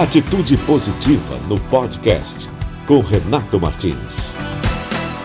Atitude Positiva no podcast com Renato Martins.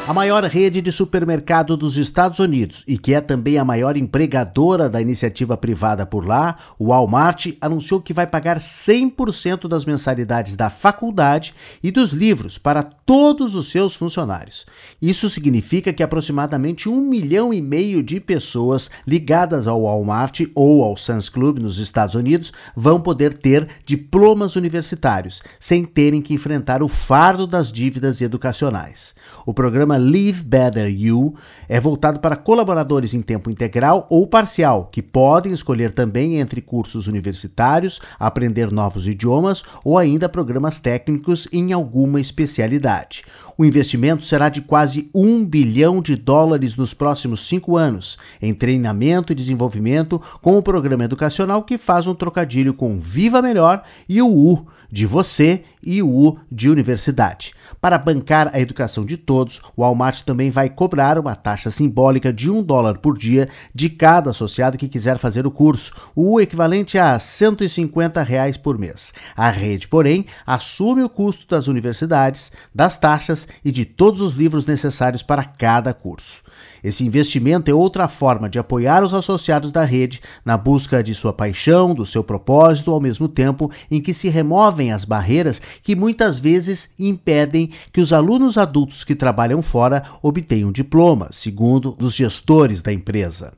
A maior rede de supermercado dos Estados Unidos e que é também a maior empregadora da iniciativa privada por lá, o Walmart, anunciou que vai pagar 100% das mensalidades da faculdade e dos livros para todos os seus funcionários. Isso significa que aproximadamente um milhão e meio de pessoas ligadas ao Walmart ou ao Sam's Club nos Estados Unidos vão poder ter diplomas universitários, sem terem que enfrentar o fardo das dívidas educacionais. O programa programa Live Better You é voltado para colaboradores em tempo integral ou parcial, que podem escolher também entre cursos universitários, aprender novos idiomas ou ainda programas técnicos em alguma especialidade. O investimento será de quase um bilhão de dólares nos próximos cinco anos, em treinamento e desenvolvimento com o programa educacional que faz um trocadilho com Viva Melhor e o U de você e o U de universidade. Para bancar a educação de todos, o Walmart também vai cobrar uma taxa simbólica de um dólar por dia de cada associado que quiser fazer o curso, o equivalente a 150 reais por mês. A rede, porém, assume o custo das universidades, das taxas e de todos os livros necessários para cada curso. Esse investimento é outra forma de apoiar os associados da rede na busca de sua paixão, do seu propósito, ao mesmo tempo em que se removem as barreiras que muitas vezes impedem que os alunos adultos que trabalham fora obtenham diploma, segundo os gestores da empresa.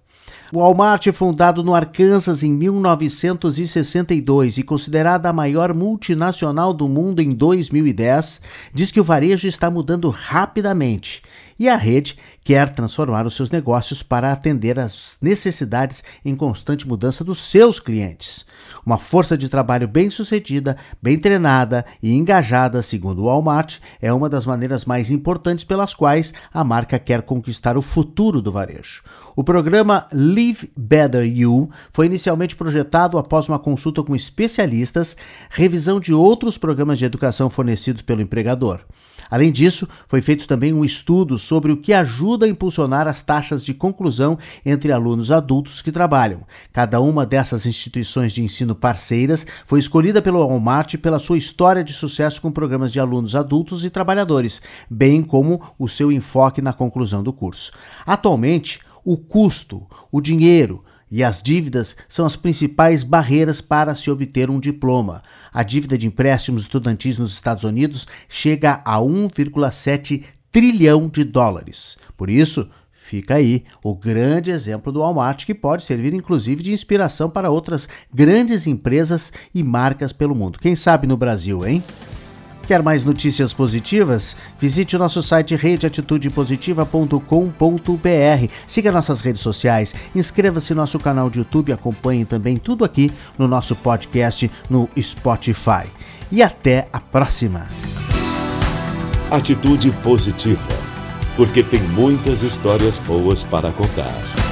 O Walmart, fundado no Arkansas em 1962 e considerada a maior multinacional do mundo em 2010, diz que o varejo está mudando rapidamente e a rede quer transformar os seus negócios para atender às necessidades em constante mudança dos seus clientes. Uma força de trabalho bem-sucedida, bem treinada e engajada, segundo o Walmart, é uma das maneiras mais importantes pelas quais a marca quer conquistar o futuro do varejo. O programa Live Better You foi inicialmente projetado após uma consulta com especialistas, revisão de outros programas de educação fornecidos pelo empregador. Além disso, foi feito também um estudo sobre o que ajuda a impulsionar as taxas de conclusão entre alunos adultos que trabalham. Cada uma dessas instituições de ensino parceiras foi escolhida pelo Walmart pela sua história de sucesso com programas de alunos adultos e trabalhadores, bem como o seu enfoque na conclusão do curso. Atualmente, o custo, o dinheiro, e as dívidas são as principais barreiras para se obter um diploma. A dívida de empréstimos estudantis nos Estados Unidos chega a 1,7 trilhão de dólares. Por isso, fica aí o grande exemplo do Walmart, que pode servir inclusive de inspiração para outras grandes empresas e marcas pelo mundo. Quem sabe no Brasil, hein? Quer mais notícias positivas? Visite o nosso site redeatitudepositiva.com.br. Siga nossas redes sociais, inscreva-se no nosso canal de YouTube, acompanhe também tudo aqui no nosso podcast no Spotify. E até a próxima. Atitude positiva, porque tem muitas histórias boas para contar.